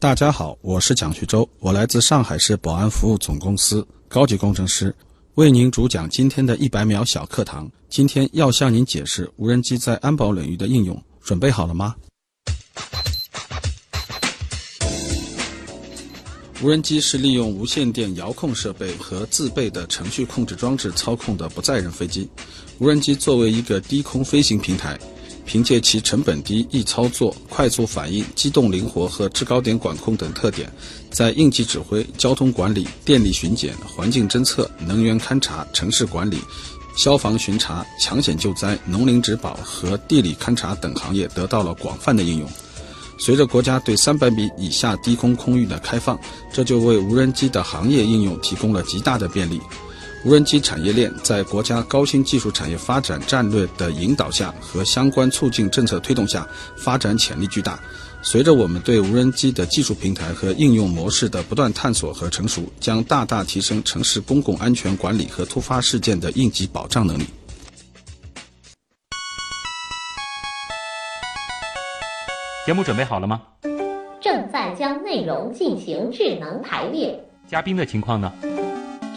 大家好，我是蒋旭洲，我来自上海市保安服务总公司，高级工程师，为您主讲今天的一百秒小课堂。今天要向您解释无人机在安保领域的应用，准备好了吗？无人机是利用无线电遥控设备和自备的程序控制装置操控的不载人飞机。无人机作为一个低空飞行平台。凭借其成本低、易操作、快速反应、机动灵活和制高点管控等特点，在应急指挥、交通管理、电力巡检、环境侦测、能源勘察、城市管理、消防巡查、抢险救灾、农林植保和地理勘察等行业得到了广泛的应用。随着国家对三百米以下低空空域的开放，这就为无人机的行业应用提供了极大的便利。无人机产业链在国家高新技术产业发展战略的引导下和相关促进政策推动下，发展潜力巨大。随着我们对无人机的技术平台和应用模式的不断探索和成熟，将大大提升城市公共安全管理和突发事件的应急保障能力。节目准备好了吗？正在将内容进行智能排列。嘉宾的情况呢？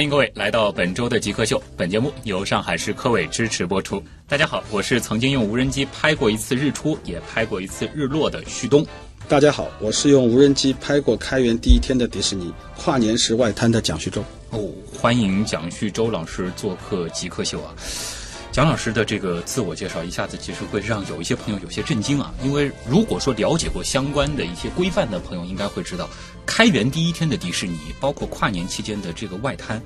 欢迎各位来到本周的极客秀。本节目由上海市科委支持播出。大家好，我是曾经用无人机拍过一次日出，也拍过一次日落的旭东。大家好，我是用无人机拍过开园第一天的迪士尼跨年时外滩的蒋旭洲。哦，欢迎蒋旭洲老师做客极客秀啊！蒋老师的这个自我介绍一下子其实会让有一些朋友有些震惊啊，因为如果说了解过相关的一些规范的朋友，应该会知道，开园第一天的迪士尼，包括跨年期间的这个外滩，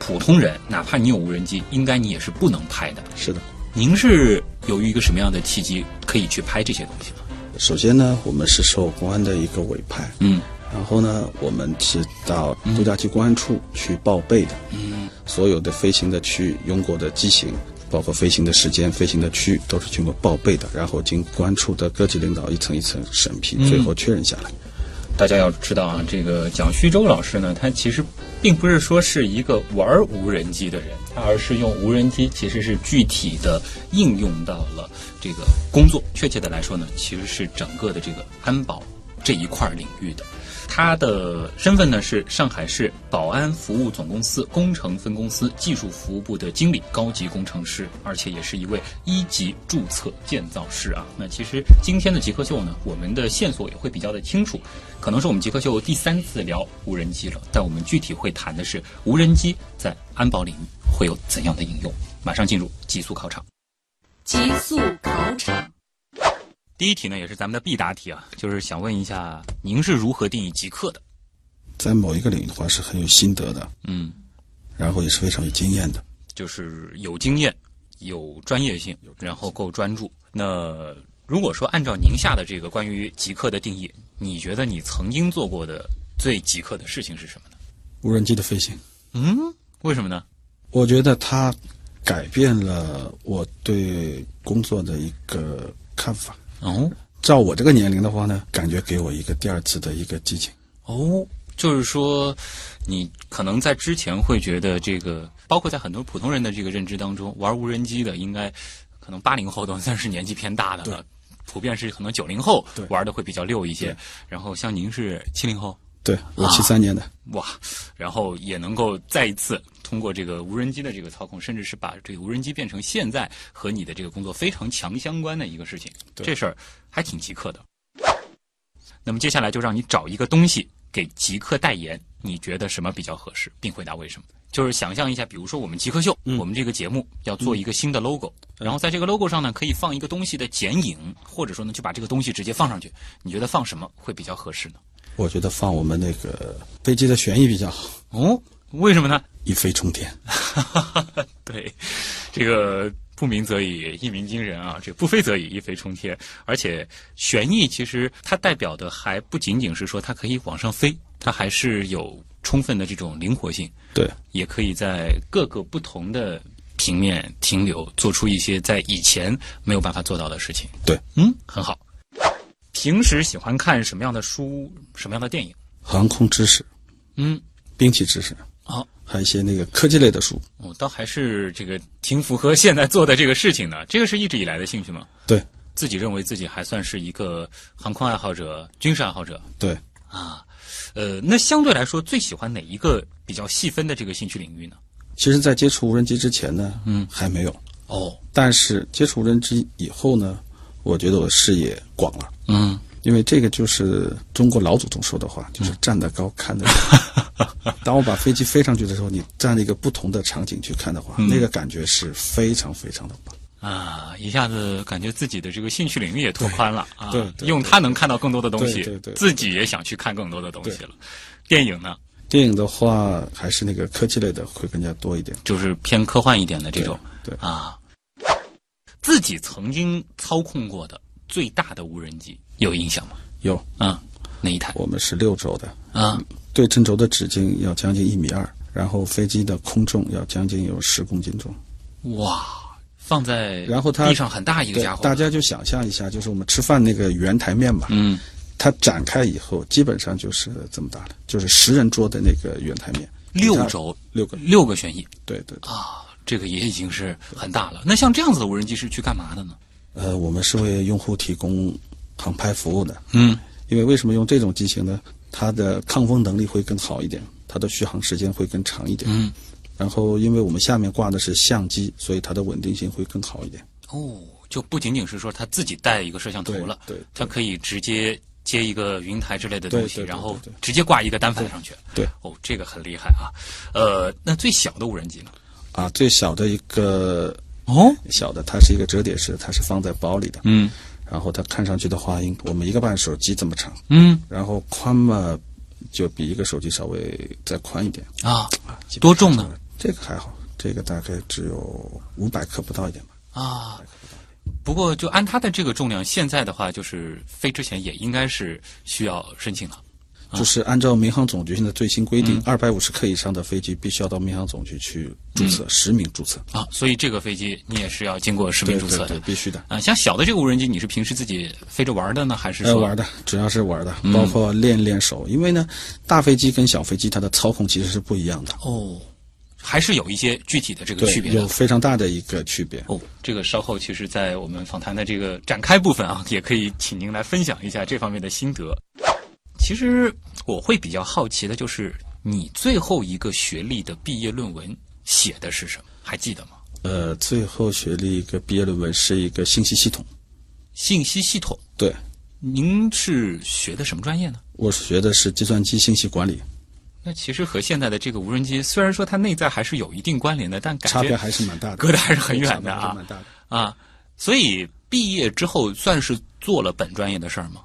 普通人哪怕你有无人机，应该你也是不能拍的。是的，您是由于一个什么样的契机可以去拍这些东西呢？首先呢，我们是受公安的一个委派，嗯，然后呢，我们是到度假区公安处去报备的，嗯，所有的飞行的区域用过的机型。包括飞行的时间、飞行的区域都是经过报备的，然后经公安处的各级领导一层一层审批，最后确认下来。大家要知道啊，这个蒋旭洲老师呢，他其实并不是说是一个玩无人机的人，他而是用无人机其实是具体的应用到了这个工作。确切的来说呢，其实是整个的这个安保这一块领域的。他的身份呢是上海市保安服务总公司工程分公司技术服务部的经理、高级工程师，而且也是一位一级注册建造师啊。那其实今天的极客秀呢，我们的线索也会比较的清楚，可能是我们极客秀第三次聊无人机了，但我们具体会谈的是无人机在安保领域会有怎样的应用。马上进入极速考场，极速考场。第一题呢，也是咱们的必答题啊，就是想问一下，您是如何定义极客的？在某一个领域的话，是很有心得的，嗯，然后也是非常有经验的，就是有经验、有专业性，然后够专注。那如果说按照宁夏的这个关于极客的定义，你觉得你曾经做过的最极客的事情是什么呢？无人机的飞行。嗯，为什么呢？我觉得它改变了我对工作的一个看法。哦，照我这个年龄的话呢，感觉给我一个第二次的一个激情。哦，就是说，你可能在之前会觉得这个，包括在很多普通人的这个认知当中，玩无人机的应该可能八零后都算是年纪偏大的了，普遍是可能九零后玩的会比较溜一些。然后像您是七零后，对我七三年的，哇，然后也能够再一次。通过这个无人机的这个操控，甚至是把这个无人机变成现在和你的这个工作非常强相关的一个事情，这事儿还挺极客的。那么接下来就让你找一个东西给极客代言，你觉得什么比较合适，并回答为什么？就是想象一下，比如说我们极客秀，我们这个节目要做一个新的 logo，然后在这个 logo 上呢，可以放一个东西的剪影，或者说呢，就把这个东西直接放上去。你觉得放什么会比较合适呢？我觉得放我们那个飞机的旋翼比较好。哦。为什么呢？一飞冲天，对，这个不鸣则已，一鸣惊人啊！这不飞则已，一飞冲天。而且旋翼其实它代表的还不仅仅是说它可以往上飞，它还是有充分的这种灵活性，对，也可以在各个不同的平面停留，做出一些在以前没有办法做到的事情。对，嗯，很好。平时喜欢看什么样的书，什么样的电影？航空知识、嗯，兵器知识，好。还有一些那个科技类的书。哦，倒还是这个挺符合现在做的这个事情的。这个是一直以来的兴趣吗？对，自己认为自己还算是一个航空爱好者、军事爱好者对，啊。呃，那相对来说，最喜欢哪一个比较细分的这个兴趣领域呢？其实，在接触无人机之前呢，嗯还没有。哦，但是接触无人机以后呢，我觉得我视野广了，嗯，因为这个就是中国老祖宗说的话，就是站得高看得 远。当我把飞机飞上去的时候，你站在一个不同的场景去看的话，嗯那个感觉是非常非常的棒。啊，一下子感觉自己的这个兴趣领域也拓宽了啊，对对用它能看到更多的东西，对对对自己也想去看更多的东西了。电影呢，电影的话，还是那个科技类的会更加多一点。就是偏科幻一点的这种对，啊。自己曾经操控过的最大的无人机有印象吗？有，啊，哪一台？我们是六轴的，啊，对称轴的直径要将近一米二，然后飞机的空重要将近有十公斤重。哇，放在然后它地上很大一个家，伙，大家就想象一下，就是我们吃饭那个圆台面吧，嗯，它展开以后，基本上就是这么大的，就是十人桌的那个圆台面，六轴六个，六个旋翼对对。对啊，这个也已经是很大了。那像这样子的无人机是去干嘛的呢？呃，我们是为用户提供航拍服务的，嗯，因为为什么用这种机型呢？它的抗风能力会更好一点，它的续航时间会更长一点。嗯，然后因为我们下面挂的是相机，所以它的稳定性会更好一点。哦，就不仅仅是说它自己带一个摄像头了，对对对他可以直接接一个云台之类的东西，对对对然后直接挂一个单反上去。对哦，这个很厉害啊。呃，那最小的无人机呢？啊，最小的一个哦，小的，它是一个折叠式，它是放在包里的。嗯然后它看上去的话，应我们一个半手机这么长，嗯然后宽嘛就比一个手机稍微再宽一点。啊多重呢？这个还好，这个大概只有五百克不到一点吧。啊。不过，就按它的这个重量，现在的话，就是飞之前也应该是需要申请了。就是按照民航总局现在最新规嗯定，二百五十克以上的飞机必须要到民航总局去注册，实名注册。啊，所以这个飞机你也是要经过实名注册的对对，必须的。啊。像小的这个无人机，你是平时自己飞着玩的呢，还是呃，说玩的主要是玩的，嗯包括练练手，因为呢，大飞机跟小飞机它的操控其实是不一样的，哦，还是有一些具体的这个区，别有。非常大的一个区别。哦，这个稍后其实，在我们访谈的这个展开部分啊，也可以请您来分享一下这方面的心得。其实我会比较好奇的就是，你最后一个学历的毕业论文写的是什么？还记得吗？呃，最后学历一个毕业论文是一个信息系统，信息系统。对您是学的什么专业呢？我学的是计算机信息管理，那其实和现在的这个无人机，虽然说它内在还是有一定关联的，但感觉差别还是蛮大的，隔得还是很远的啊蛮大的。啊。所以毕业之后算是做了本专业的事儿吗？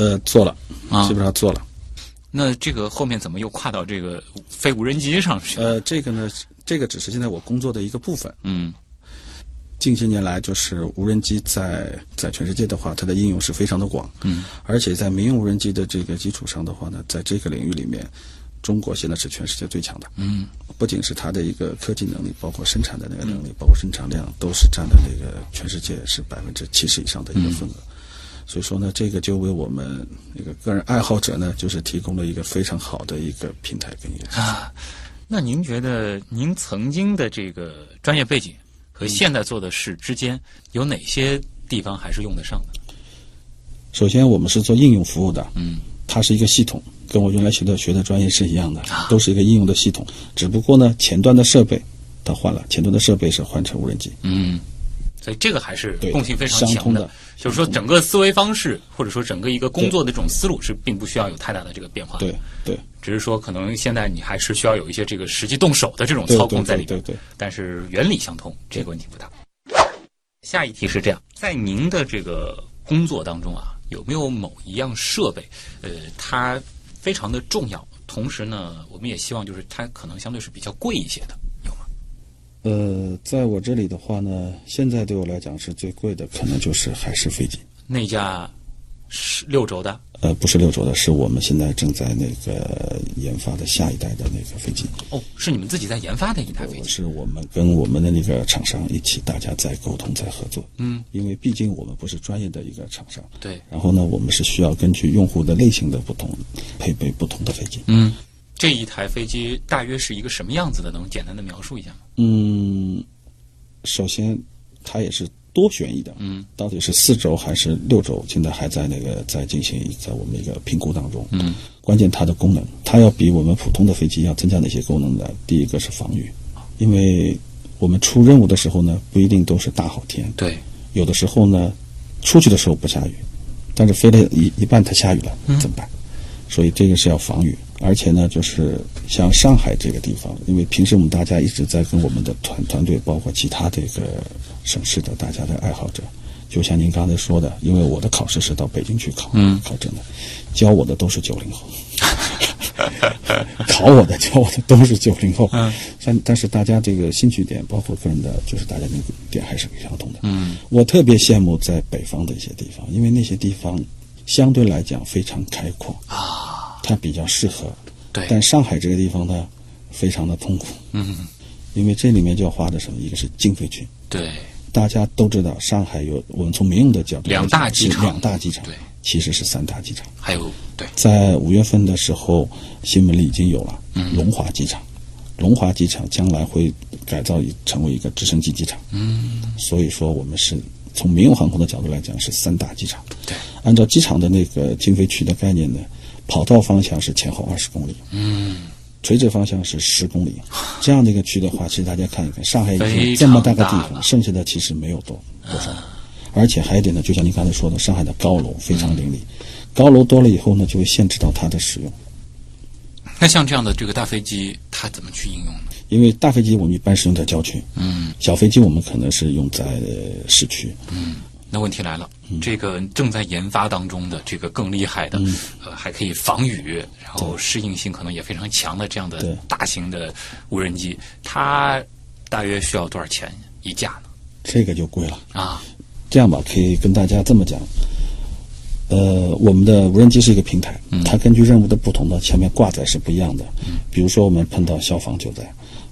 呃，做了，啊基本上做了。那这个后面怎么又跨到这个飞无人机上去？呃，这个呢，这个只是现在我工作的一个部分。嗯近些年来，就是无人机在在全世界的话，它的应用是非常的广，嗯，而且在民用无人机的这个基础上的话呢，在这个领域里面，中国现在是全世界最强的。嗯，不仅是它的一个科技能力，包括生产的那个能力，包括生产量，都是占的那个全世界是百分之七十以上的一个份额。所以说呢，这个就为我们那个个人爱好者呢，就是提供了一个非常好的一个平台跟一个。啊，那您觉得您曾经的这个专业背景和现在做的事之间有哪些地方还是用得上的？首先，我们是做应用服务的，嗯，它是一个系统，跟我原来学的学的专业是一样的啊，都是一个应用的系统。只不过呢，前端的设备它换了，前端的设备是换成无人机。嗯，所以这个还是共性非常强的就是说，整个思维方式或者说整个一个工作的这种思路是并不需要有太大的这个变化。对，对只是说可能现在你还是需要有一些这个实际动手的这种操控在里面。对对对。但是原理相通，这个问题不大。下一题是这样，在您的这个工作当中啊，有没有某一样设备，呃，它非常的重要，同时呢，我们也希望就是它可能相对是比较贵一些的？呃，在我这里的话呢，现在对我来讲是最贵的，可能就是海事飞机。那架是六轴的，呃，不是六轴的，是我们现在正在那个研发的下一代的那个飞机。哦，是你们自己在研发的一台飞机。是我们跟我们的那个厂商一起，大家在沟通，在合作。嗯，因为毕竟我们不是专业的一个厂商。对。然后呢，我们是需要根据用户的类型的不同，配备不同的飞机。嗯，这一台飞机大约是一个什么样子的？能简单的描述一下吗？嗯，首先它也是多旋翼的。嗯，到底是四轴还是六轴，现在还在那个在进行在我们一个评估当中。嗯，关键它的功能，它要比我们普通的飞机要增加哪些功能呢？第一个是防御，因为我们出任务的时候呢，不一定都是大好天。对，有的时候呢，出去的时候不下雨，但是飞了一一半它下雨了，怎么办？所以这个是要防雨，而且呢，就是像上海这个地方，因为平时我们大家一直在跟我们的团团队，包括其他这个省市的大家的爱好者，就像您刚才说的，因为我的考试是到北京去考，嗯。考证的，教我的都是九零后，考我的教我的都是九零后，嗯，但但是大家这个兴趣点，包括个人的，就是大家那个点还是相同的，嗯，我特别羡慕在北方的一些地方，因为那些地方相对来讲非常开阔。啊，它比较适合。对，但上海这个地方呢，非常的痛苦，嗯，因为这里面就要花的什么？一个是经费区，对，大家都知道，上海有我们从民用的角度两大机场是两大机场，对，其实是三大机场。还有对，在五月份的时候，新闻里已经有了嗯龙华机场，龙华机场将来会改造成为一个直升机机场。嗯，所以说我们是从民用航空的角度来讲是三大机场。对，按照机场的那个经费区的概念呢，跑道方向是前后二十公里，嗯，垂直方向是十公里。这样的一个区的话，其实大家看一看，上海已经这么大个地方，剩下的其实没有多多少。而且还有一点呢，就像您刚才说的，上海的高楼非常林立，高楼多了以后呢，就会限制到它的使用。那像这样的这个大飞机，它怎么去应用呢？因为大飞机我们一般是用在郊区，嗯，小飞机我们可能是用在呃市区。那问题来了，这个正在研发当中的这个更厉害的，呃，还可以防雨，然后适应性可能也非常强的这样的大型的无人机，它大约需要多少钱一架呢？这个就贵了。啊，这样吧，可以跟大家这么讲。呃，我们的无人机是一个平台，它根据任务的不同呢前面挂载是不一样的。比如说，我们碰到消防救灾，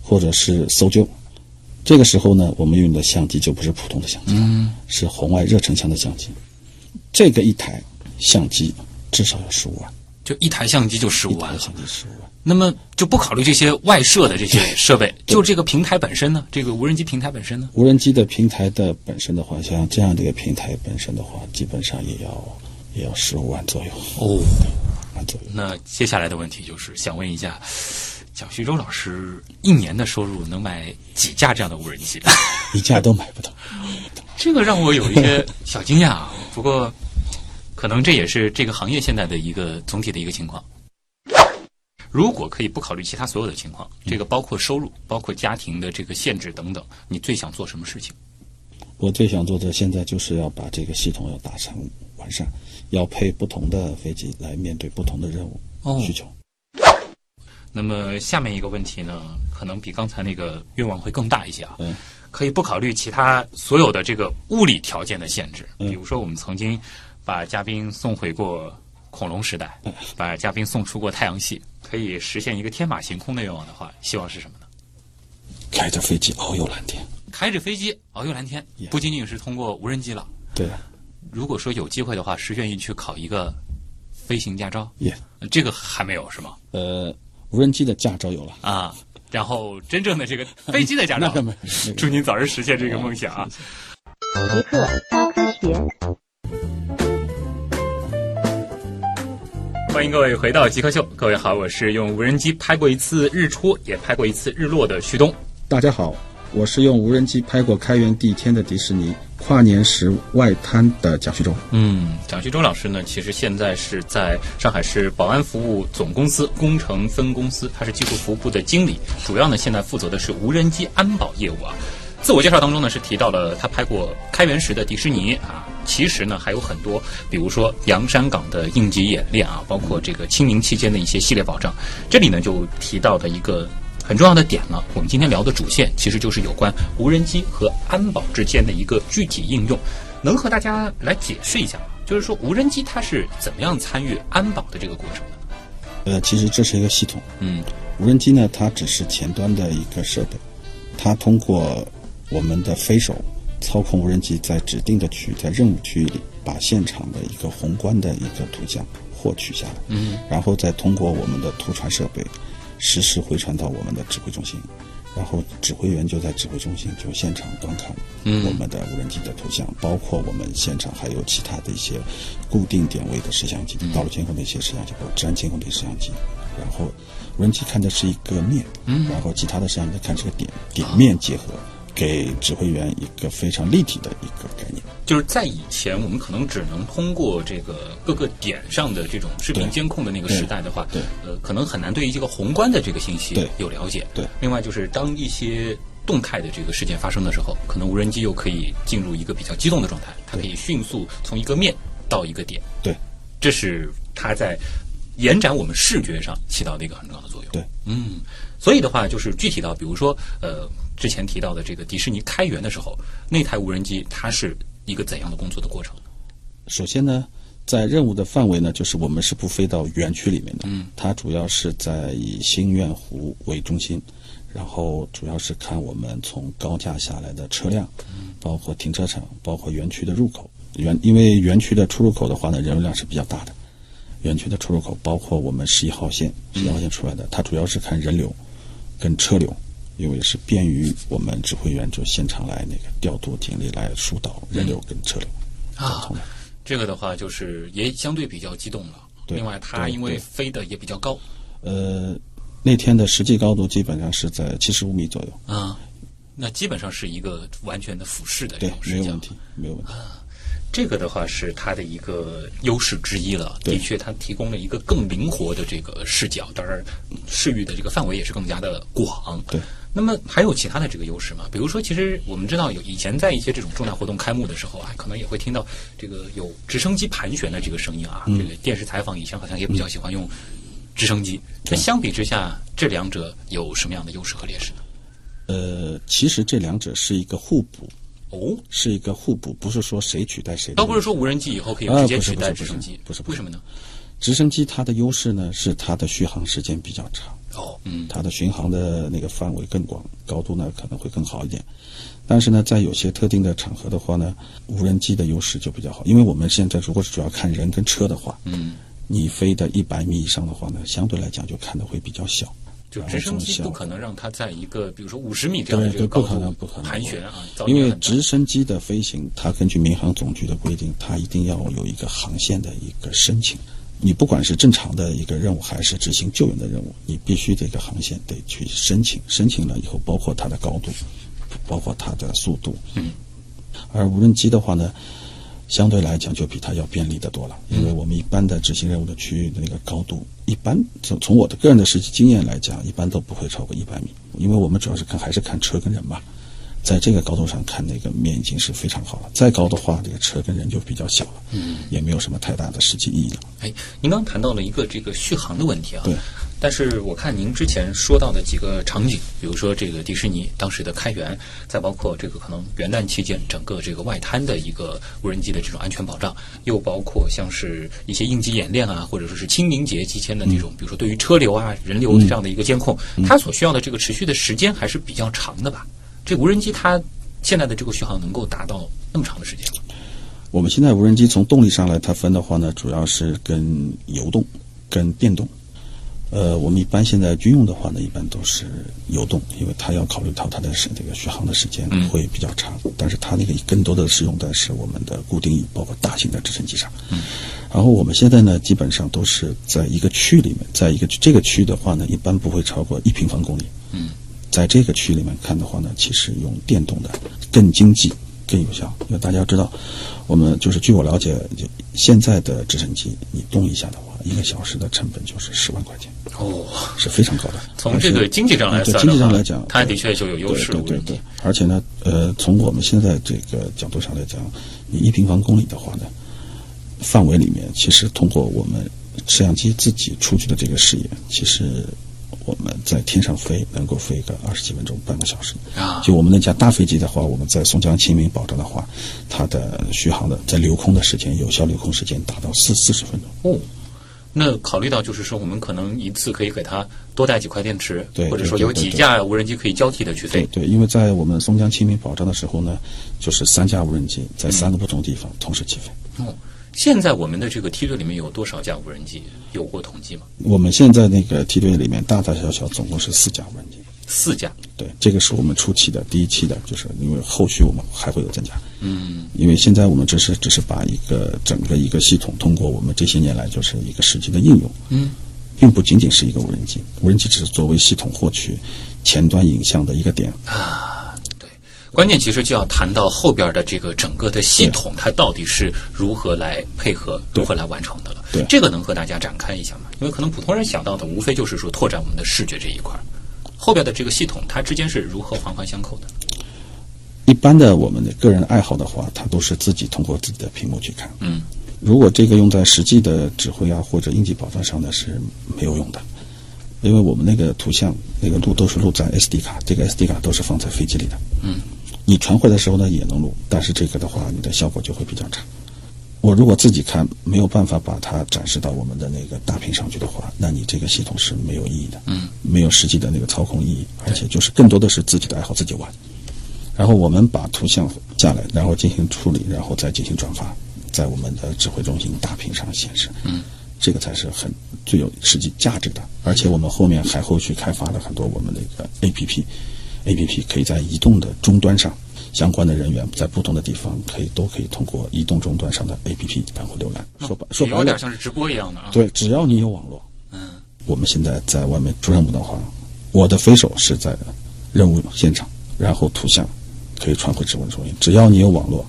或者是搜救，这个时候呢，我们用的相机就不是普通的相机，是红外热成像的相机。这个一台相机至少要十五万，就一台相机就十五万相机十五万。那么就不考虑这些外设的这些设备，就这个平台本身呢？这个无人机平台本身呢？无人机的平台的本身的话，像这样的一个平台本身的话，基本上也要也要十五万左右，哦，万左右。那接下来的问题就是想问一下，蒋旭洲老师一年的收入能买几架这样的无人机？一架都买不到。这个让我有一些小惊讶啊。不过，可能这也是这个行业现在的一个总体的一个情况。如果可以不考虑其他所有的情况，这个包括收入、包括家庭的这个限制等等，你最想做什么事情？我最想做的现在就是要把这个系统要打成完善，要配不同的飞机来面对不同的任务哦需求。那么下面一个问题呢，可能比刚才那个愿望会更大一些啊。嗯，可以不考虑其他所有的这个物理条件的限制，嗯比如说我们曾经把嘉宾送回过恐龙时代，嗯把嘉宾送出过太阳系，可以实现一个天马行空的愿望的话，希望是什么呢？开着飞机遨游蓝天。开着飞机遨游蓝天不仅仅是通过无人机了。对，如果说有机会的话，是愿意去考一个飞行驾照？也、呃这个还没有是吗？呃，无人机的驾照有了，啊，然后真正的这个 飞机的驾照祝您早日实现这个梦想啊！极客高科学。欢迎各位回到极客秀，各位好，我是用无人机拍过一次日出，也拍过一次日落的旭东。大家好，我是用无人机拍过开园第一天的迪士尼跨年时外滩的蒋旭忠。嗯，蒋旭忠老师呢，其实现在是在上海市保安服务总公司工程分公司，他是技术服务部的经理，主要呢现在负责的是无人机安保业务啊。自我介绍当中呢是提到了他拍过开园时的迪士尼啊，其实呢还有很多，比如说洋山港的应急演练啊，包括这个清明期间的一些系列保障。这里呢就提到的一个很重要的点了。我们今天聊的主线其实就是有关无人机和安保之间的一个具体应用，能和大家来解释一下吗？就是说无人机它是怎么样参与安保的这个过程的？呃，其实这是一个系统。嗯无人机呢，它只是前端的一个设备，它通过我们的飞手操控无人机，在指定的区域，在任务区域里，把现场的一个宏观的一个图像获取下来，嗯然后再通过我们的图传设备实时回传到我们的指挥中心，然后指挥员就在指挥中心就现场观看嗯。我们的无人机的图像，包括我们现场还有其他的一些固定点位的摄像机、道路监控的一些摄像机，包括治安监控的一些摄像机，然后无人机看的是一个面，嗯。然后其他的摄像机看是个点，点面结合，给指挥员一个非常立体的一个概念。就是在以前，我们可能只能通过这个各个点上的这种视频监控的那个时代的话，对呃，可能很难对于这个宏观的这个信息有了解。对另外就是当一些动态的这个事件发生的时候，可能无人机又可以进入一个比较机动的状态，它可以迅速从一个面到一个点，对，这是它在延展我们视觉上起到的一个很重要的作用。对，嗯，所以的话就是具体到，比如说呃，之前提到的这个迪士尼开园的时候，那台无人机它是一个怎样的工作的过程？首先呢，在任务的范围呢，就是我们是不飞到园区里面的，嗯，它主要是在以星愿湖为中心，然后主要是看我们从高架下来的车辆，包括停车场，包括园区的入口。园因为园区的出入口的话呢，人流量是比较大的，园区的出入口包括我们十一号线，十一号线出来的，它主要是看人流跟车流。因为是便于我们指挥员就现场来那个调度警力来疏导人流跟车流交啊。这个的话就是也相对比较激动了。另外，它因为飞的也比较高呃，那天的实际高度基本上是在七十五米左右，啊，那基本上是一个完全的俯视的这对种，视角没有问。题，没有问题。这个的话是它的一个优势之一了。的确，它提供了一个更灵活的这个视角，当然视域的这个范围也是更加的广。对。那么还有其他的这个优势吗？比如说，其实我们知道有以前在一些这种重大活动开幕的时候啊，可能也会听到这个有直升机盘旋的这个声音啊。嗯这个电视采访以前好像也比较喜欢用直升机。那相比之下，这两者有什么样的优势和劣势呢？呃，其实这两者是一个互补，哦，是一个互补，不是说谁取代谁的。倒不是说无人机以后可以直接取代直升机，不是不是为什么呢？直升机它的优势呢是它的续航时间比较长，哦，嗯，它的巡航的那个范围更广，高度呢可能会更好一点。但是呢，在有些特定的场合的话呢，无人机的优势就比较好，因为我们现在如果是主要看人跟车的话，嗯，你飞的一百米以上的话呢，相对来讲就看的会比较小。就直升机不可能让它在一个比如说五十米这样的对对，这个高不可能，度不可能盘旋啊，因为直升机的飞行，它根据民航总局的规定，它一定要有一个航线的一个申请。你不管是正常的一个任务，还是执行救援的任务，你必须这个航线得去申请。申请了以后，包括它的高度，包括它的速度。嗯。而无人机的话呢，相对来讲就比它要便利的多了，因嗯为我们一般的执行任务的区域的那个高度，一般从从我的个人的实际经验来讲，一般都不会超过一百米，因为我们主要是看还是看车跟人嘛。在这个高度上看，那个面已经是非常好了。再高的话，这个车跟人就比较小了，嗯，也没有什么太大的实际意义了。哎，您刚刚谈到了一个这个续航的问题啊，对。但是我看您之前说到的几个场景，比如说这个迪士尼当时的开园，再包括这个可能元旦期间整个这个外滩的一个无人机的这种安全保障，又包括像是一些应急演练啊，或者说是清明节期间的这种，比如说对于车流啊、人流这样的一个监控，它所需要的这个持续的时间还是比较长的吧？这无人机它现在的这个续航能够达到那么长的时间吗？我们现在无人机从动力上来，它分的话呢，主要是跟油动、跟电动。呃，我们一般现在军用的话呢，一般都是油动，因为它要考虑到它的是这个续航的时间嗯会比较长，但是它那个更多的是用的是我们的固定翼，包括大型的直升机上。嗯，然后我们现在呢，基本上都是在一个区里面，在一个这个区的话呢，一般不会超过一平方公里。嗯，在这个区里面看的话呢，其实用电动的更经济、更有效。因为大家知道，我们就是据我了解，就现在的直升机，你动一下的话，一个小时的成本就是十万块钱，哦，是非常高的。从这个经济上来而且对经济上来讲，它的确就有优势对对对，而且呢，呃，从我们现在这个角度上来讲，你一平方公里的话呢，范围里面，其实通过我们摄像机自己出去的这个视野，其实我们在天上飞能够飞个二十几分钟、半个小时。啊就我们那架大飞机的话，我们在松江清明保障的话，它的续航的在留空的时间，有效留空时间达到四四十分钟。哦，那考虑到就是说，我们可能一次可以给它多带几块电池，对或者说有几架无人机可以交替的去飞。对对，因为在我们松江清明保障的时候呢，就是三架无人机在三个不同地方同时起飞。哦，现在我们的这个梯队里面有多少架无人机？有过统计吗？我们现在那个梯队里面大大小小总共是四架无人机。四架。对，这个是我们初期的第一期的，就是因为后续我们还会有增加。嗯，因为现在我们只是只是把一个整个一个系统通过我们这些年来就是一个实际的应用，嗯，并不仅仅是一个无人机，无人机只是作为系统获取前端影像的一个点。对，关键其实就要谈到后边的这个整个的系统，它到底是如何来配合、如何来完成的了。对这个能和大家展开一下吗？因为可能普通人想到的无非就是说拓展我们的视觉这一块儿，后边的这个系统它之间是如何环环相扣的？一般的我们的个人爱好的话，它都是自己通过自己的屏幕去看。嗯，如果这个用在实际的指挥啊或者应急保障上呢是没有用的，因为我们那个图像那个录都是录在 SD 卡，这个 SD 卡都是放在飞机里的。嗯，你传回的时候呢也能录，但是这个的话你的效果就会比较差。我如果自己看没有办法把它展示到我们的那个大屏上去的话，那你这个系统是没有意义的。嗯，没有实际的那个操控意义，而且就是更多的是自己的爱好自己玩。然后我们把图像下来，然后进行处理，然后再进行转发，在我们的指挥中心大屏上显示。嗯，这个才是很最有实际价值的。而且我们后面还后续开发了很多我们的一个 APP，APP 可以在移动的终端上，相关的人员在不同的地方可以都可以通过移动终端上的 APP 然后浏览。说白说白了有点，像是直播一样的啊。，对，只要你有网络，嗯，我们现在在外面出任务的话，我的飞手是在任务现场，然后图像可以传回指挥中心。只要你有网络，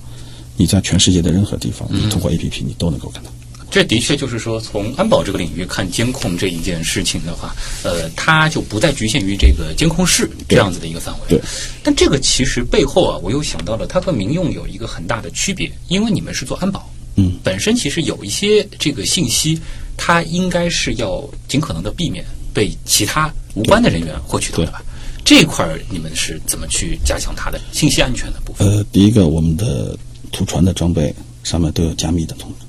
你在全世界的任何地方，你通过 APP 你都能够看到。这的确就是说，从安保这个领域看监控这一件事情的话，呃，它就不再局限于这个监控室这样子的一个范围。对。但这个其实背后啊，我又想到了，它和民用有一个很大的区别，因为你们是做安保，嗯，本身其实有一些这个信息，它应该是要尽可能的避免被其他无关的人员获取到的吧？这一块儿你们是怎么去加强它的信息安全的部分？呃，第一个，我们的图传的装备上面都有加密的功能。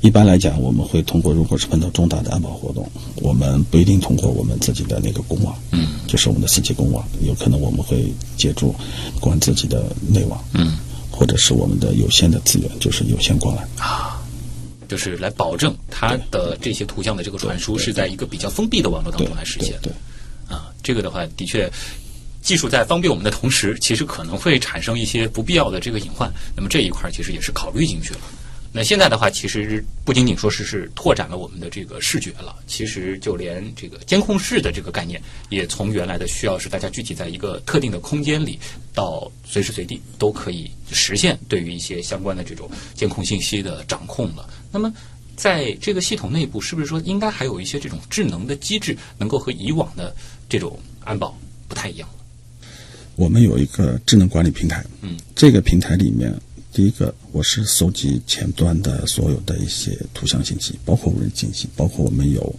一般来讲，我们会通过，如果是碰到重大的安保活动，我们不一定通过我们自己的那个公网，嗯，就是我们的四 G 公网，有可能我们会借助关自己的内网，嗯，或者是我们的有限的资源，就是有线光缆。就是来保证它的这些图像的这个传输是在一个比较封闭的网络当中来实现。对对，啊，这个的话，的确，技术在方便我们的同时，其实可能会产生一些不必要的这个隐患。那么这一块其实也是考虑进去了。那现在的话，其实不仅仅说是是拓展了我们的这个视觉了，其实就连这个监控室的这个概念，也从原来的需要是大家具体在一个特定的空间里，到随时随地都可以实现对于一些相关的这种监控信息的掌控了。那么在这个系统内部，是不是说应该还有一些这种智能的机制，能够和以往的这种安保不太一样？我们有一个智能管理平台，嗯，这个平台里面，第一个我是搜集前端的所有的一些图像信息，包括无人信息，包括我们有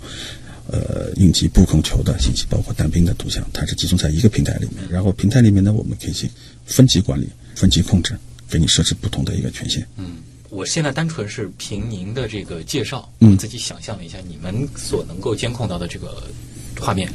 呃应急布控球的信息，包括单兵的图像，它是集中在一个平台里面。然后平台里面呢，我们可以去分级管理、分级控制，给你设置不同的一个权限。嗯我现在单纯是凭您的这个介绍，嗯我自己想象了一下你们所能够监控到的这个画面，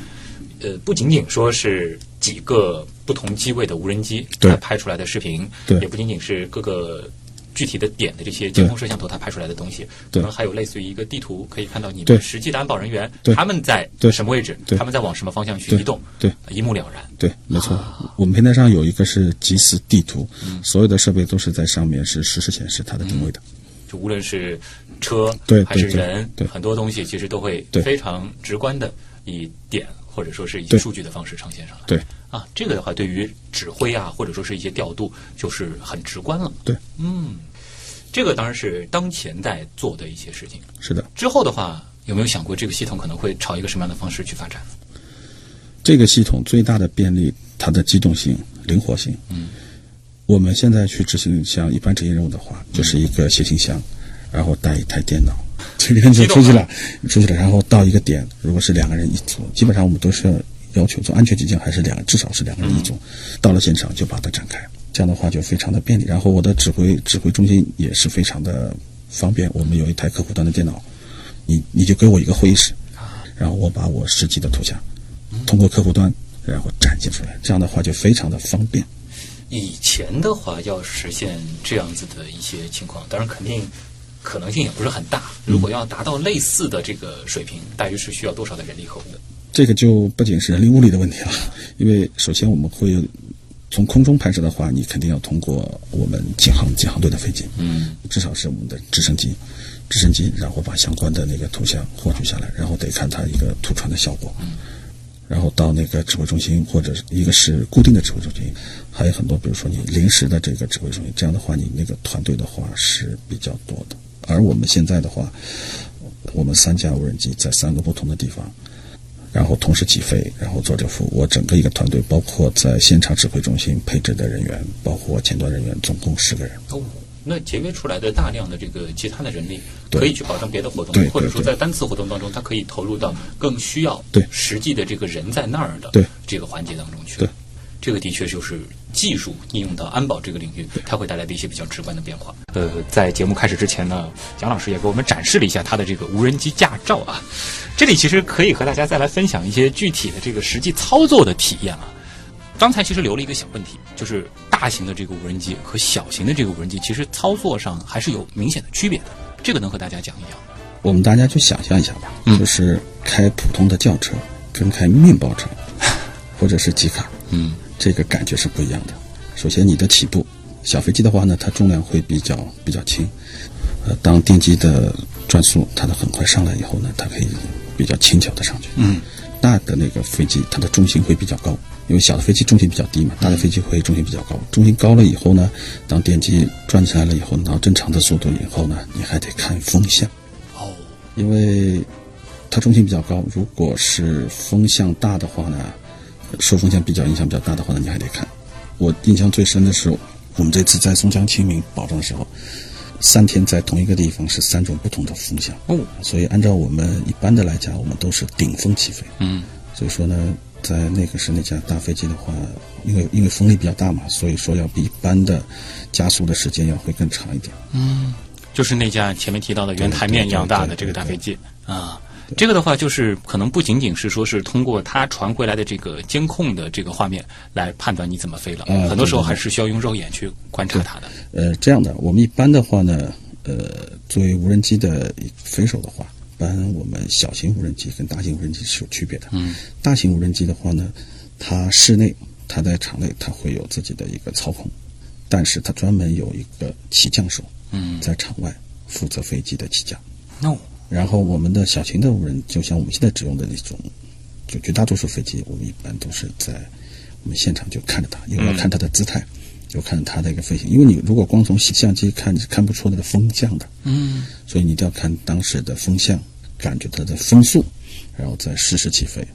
呃，不仅仅说是几个不同机位的无人机对它拍出来的视频，对也不仅仅是各个具体的点的这些监控摄像头它拍出来的东西，可能还有类似于一个地图，可以看到你对们实际的安保人员对他们在对什么位置，对他们在往什么方向去移动，对一目了然。对，没错。我们平台上有一个是即时地图，嗯所有的设备都是在上面是实时显示它的定位的。就无论是车对还是对对人，对很多东西其实都会对非常直观的以点或者说是以数据的方式呈现上来。对啊，这个的话对于指挥啊或者说是一些调度就是很直观了。对，嗯，这个当然是当前在做的一些事情。是的。之后的话，有没有想过这个系统可能会朝一个什么样的方式去发展？这个系统最大的便利，它的机动性、灵活性。嗯，我们现在去执行像一般执行任务的话，就是一个携行箱，然后带一台电脑，这边就出去了，出去了，然后到一个点，如果是两个人一组，基本上我们都是要要求做安全起见，还是两至少是两个人一组，到了现场就把它展开，这样的话就非常的便利。然后我的指挥指挥中心也是非常的方便，我们有一台客户端的电脑，你你就给我一个会议室，然后我把我实际的图像通过客户端然后展现出来，这样的话就非常的方便。以前的话，要实现这样子的一些情况，当然肯定可能性也不是很大。如果要达到类似的这个水平，大约是需要多少的人力和物力？这个就不仅是人力物力的问题了，因为首先我们会从空中拍摄的话，你肯定要通过我们警航警航队的飞机，嗯，至少是我们的直升机，直升机，然后把相关的那个图像获取下来，然后得看它一个图传的效果，然后到那个指挥中心，或者一个是固定的指挥中心，还有很多，比如说你临时的这个指挥中心，这样的话，你那个团队的话是比较多的。而我们现在的话，我们三架无人机在三个不同的地方，然后同时起飞，然后做这服务。我整个一个团队，包括在现场指挥中心配置的人员，包括前端人员，总共十个人。哦，那节约出来的大量的这个其他的人力，可以去保证别的活动对，或者说在单次活动当中，它可以投入到更需要对实际的这个人在那儿的对这个环节当中去。对，这个的确就是技术应用到安保这个领域，它会带来的一些比较直观的变化。呃，在节目开始之前呢，蒋老师也给我们展示了一下他的这个无人机驾照啊。这里其实可以和大家再来分享一些具体的这个实际操作的体验啊。刚才其实留了一个小问题，就是大型的这个无人机和小型的这个无人机，其实操作上还是有明显的区别的。这个能和大家讲一讲。我们大家去想象一下吧，嗯就是开普通的轿车跟开面包车，或者是吉卡，嗯这个感觉是不一样的。首先，你的起步，小飞机的话呢，它重量会比较比较轻，呃，当电机的转速它的很快上来以后呢，它可以比较轻巧的上去。嗯大的那个飞机，它的重心会比较高，因为小的飞机重心比较低嘛，大的飞机会重心比较高。重心高了以后呢，当电机转起来了以后，到正常的速度以后呢，你还得看风向，哦因为它重心比较高，如果是风向大的话呢，受风向比较影响比较大的话呢，你还得看。我印象最深的是，我们这次在松江清明保障的时候，三天在同一个地方是三种不同的风向，哦所以按照我们一般的来讲，我们都是顶风起飞。嗯所以说呢，在那个是那架大飞机的话，因为因为风力比较大嘛，所以说要比一般的加速的时间要会更长一点。嗯，就是那架前面提到的圆台面一样大的这个大飞机啊。这个的话，就是可能不仅仅是说是通过它传回来的这个监控的这个画面来判断你怎么飞了，啊很多时候还是需要用肉眼去观察它的。呃，这样的，我们一般的话呢，呃，作为无人机的飞手的话，一般我们小型无人机跟大型无人机是有区别的。嗯，大型无人机的话呢，它室内它在场内它会有自己的一个操控，但是它专门有一个起降手，嗯在场外负责飞机的起降。，no，然后我们的小型的无人，就像我们现在使用的那种，就绝大多数飞机，我们一般都是在我们现场就看着它，因为要看它的姿态，就看它的一个飞行。因为你如果光从相机看，看不出那个风向的，嗯所以你一定要看当时的风向，感觉它的风速，然后再适时起飞。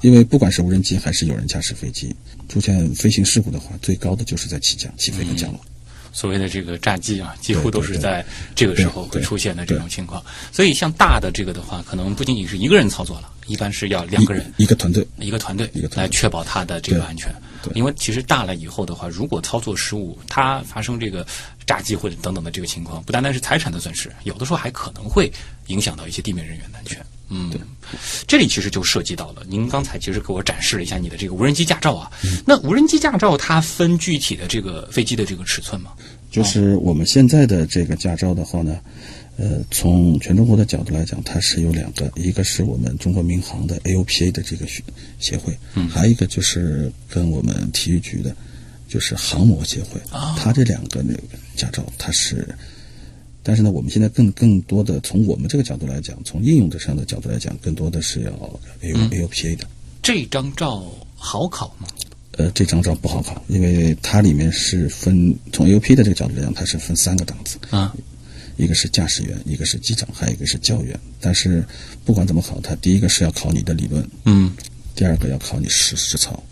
因为不管是无人机还是有人驾驶飞机，出现飞行事故的话，最高的就是在起降、起飞和降落。所谓的这个炸机啊，几乎都是在这个时候会出现的这种情况。所以像大的这个的话，可能不仅仅是一个人操作了，一般是要两个人。一一个团队，一个团队一个团队来确保它的这个安全。因为其实大了以后的话，如果操作失误，它发生这个炸机或者等等的这个情况，不单单是财产的损失，有的时候还可能会影响到一些地面人员的安全。嗯，这里其实就涉及到了，您刚才其实给我展示了一下你的这个无人机驾照啊。嗯那无人机驾照它分具体的这个飞机的这个尺寸吗？就是我们现在的这个驾照的话呢，呃，从全中国的角度来讲，它是有两个，一个是我们中国民航的 AOPA 的这个协协会，嗯，还有一个就是跟我们体育局的，就是航模协会，啊它这两个那个驾照它是。但是呢，我们现在更更多的从我们这个角度来讲，从应用的上的角度来讲，更多的是要 A O A O P A 的。这张照好考吗？呃，这张照不好考，因为它里面是分从 A O P 的这个角度来讲，它是分三个档次，啊，一个是驾驶员，一个是机长，还有一个是教员。但是不管怎么考，它第一个是要考你的理论，嗯，第二个要考你实实操。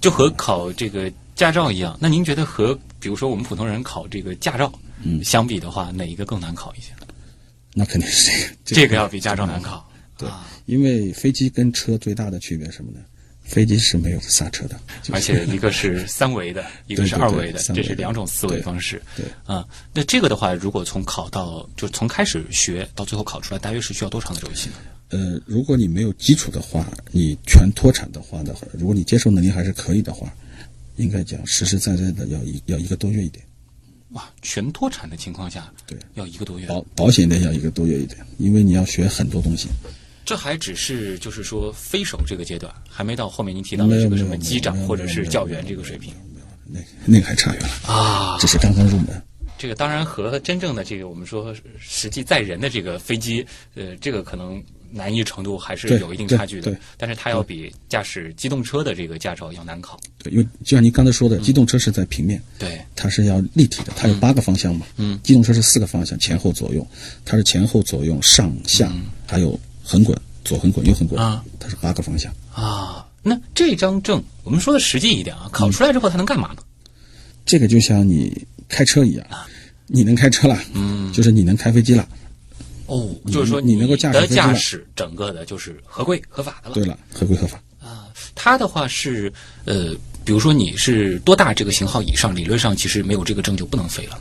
就和考这个驾照一样。那您觉得和比如说我们普通人考这个驾照，嗯相比的话，哪一个更难考一些？那肯定是这个。这个要比驾照难考。对啊，因为飞机跟车最大的区别是什么呢？飞机是没有刹车的，就是而且一个是三维的，一个是二维的，这是两种思维方式。对啊，那这个的话，如果从考到就从开始学到最后考出来，大约是需要多长的周期呢？呃，如果你没有基础的话，你全脱产的话的话，如果你接受能力还是可以的话，应该讲实实在在的要一要一个多月一点，哇，全脱产的情况下，对，要一个多月。保保险的要一个多月一点，因为你要学很多东西。这还只是就是说飞手这个阶段，还没到后面您提到的这个什么机长或者是教员这个水平那那个还差远了，啊。这是刚刚入门。这个当然和真正的这个我们说实际载人的这个飞机，呃，这个可能难易程度还是有一定差距的对。但是它要比驾驶机动车的这个驾照要难考。对，因为就像您刚才说的，机动车是在平面，对，它是要立体的，它有八个方向嘛。嗯机动车是四个方向，前后左右，它是前后左右上下，还有横滚，左横滚右横滚嗯啊，它是八个方向。啊，那这张证我们说的实际一点啊，考出来之后它能干嘛呢？这个就像你开车一样，你能开车了，嗯，就是你能开飞机了。哦，就是说你能够驾驶的驾驶整个的就是合规合法的了。对了，合规合法。啊，它的话是呃，比如说你是多大这个型号以上，理论上其实没有这个证就不能飞了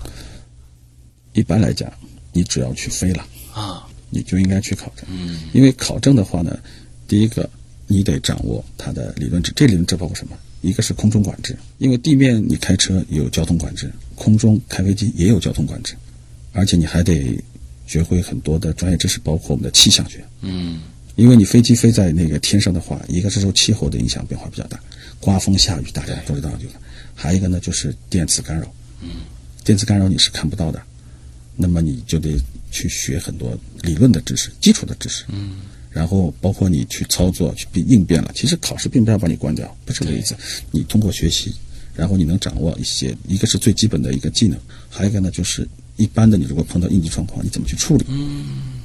一般来讲，你只要去飞了，啊。你就应该去考证。嗯，因为考证的话呢，第一个你得掌握它的理论值，这理论值包括什么？一个是空中管制，因为地面你开车有交通管制，空中开飞机也有交通管制，而且你还得学会很多的专业知识，包括我们的气象学。嗯因为你飞机飞在那个天上的话，一个是受气候的影响变化比较大，刮风下雨大家都知道这个，还有一个呢就是电磁干扰。嗯，电磁干扰你是看不到的，那么你就得去学很多理论的知识、基础的知识。嗯，然后包括你去操作、去应应变了。其实考试并不要把你关掉，不是这个意思。你通过学习，然后你能掌握一些，一个是最基本的一个技能，还有一个呢就是一般的你如果碰到应急状况，你怎么去处理？嗯，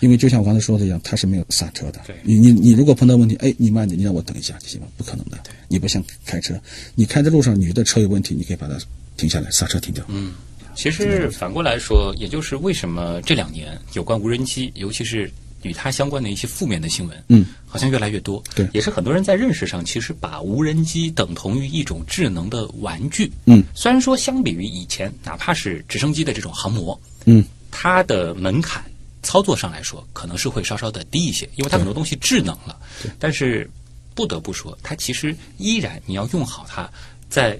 因为就像我刚才说的一样，它是没有刹车的对。你你你如果碰到问题，哎，你慢点，你让我等一下就，行了？不可能的。你不像开车，你开在路上，你觉得车有问题，你可以把它停下来，刹车停掉。嗯，其实反过来说，也就是为什么这两年有关无人机，尤其是与它相关的一些负面的新闻，嗯，好像越来越多。对也是很多人在认识上，其实把无人机等同于一种智能的玩具。嗯，虽然说相比于以前，哪怕是直升机的这种航模，嗯，它的门槛操作上来说，可能是会稍稍的低一些，因为它很多东西智能了。但是不得不说，它其实依然你要用好它，在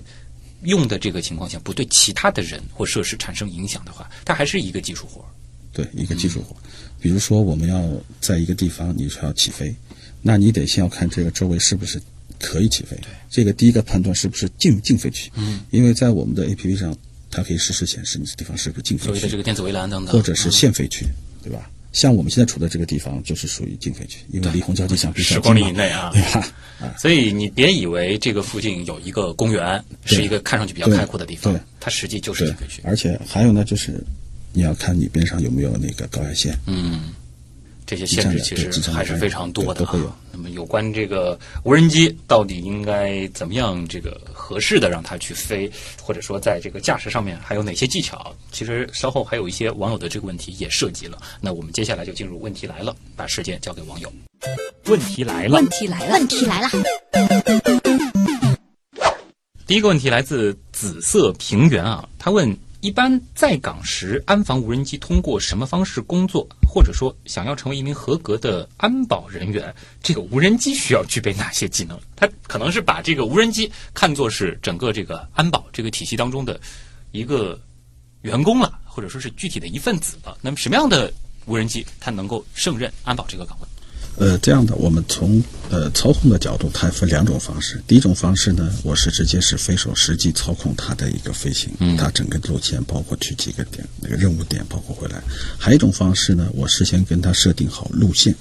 用的这个情况下，不对其他的人或设施产生影响的话，它还是一个技术活儿。对，一个技术活。比如说，我们要在一个地方，你说要起飞，那你得先要看这个周围是不是可以起飞。对，这个第一个判断是不是禁禁飞区。嗯，因为在我们的 APP 上，它可以实时显示你这地方是不是禁飞区，所谓的这个电子围栏等等，或者是嗯限飞区，对吧？像我们现在处的这个地方就是属于禁飞区，因为离虹桥机场比较近十公里以内啊对吧？啊，所以你别以为这个附近有一个公园，是一个看上去比较开阔的地方对，它实际就是禁飞区。而且还有呢，就是你要看你边上有没有那个高压线。嗯，这些限制其实还是非常多的对都会有啊。那么有关这个无人机到底应该怎么样这个合适的让它去飞，或者说在这个驾驶上面还有哪些技巧？其实稍后还有一些网友的这个问题也涉及了。那我们接下来就进入问题来了，把时间交给网友。问题来了问，题来了，问题来了，第一个问题来自紫色平原啊，他问：一般在岗时安防无人机通过什么方式工作？或者说，想要成为一名合格的安保人员，这个无人机需要具备哪些技能？他可能是把这个无人机看作是整个这个安保这个体系当中的一个员工了，或者说是具体的一份子了。那么，什么样的无人机它能够胜任安保这个岗位？呃，这样的，我们从呃操控的角度，它分两种方式。第一种方式呢，我是直接是飞手实际操控它的一个飞行，嗯它整个路线，包括去几个点，那个任务点，包括回来。还有一种方式呢，我事先跟它设定好路线，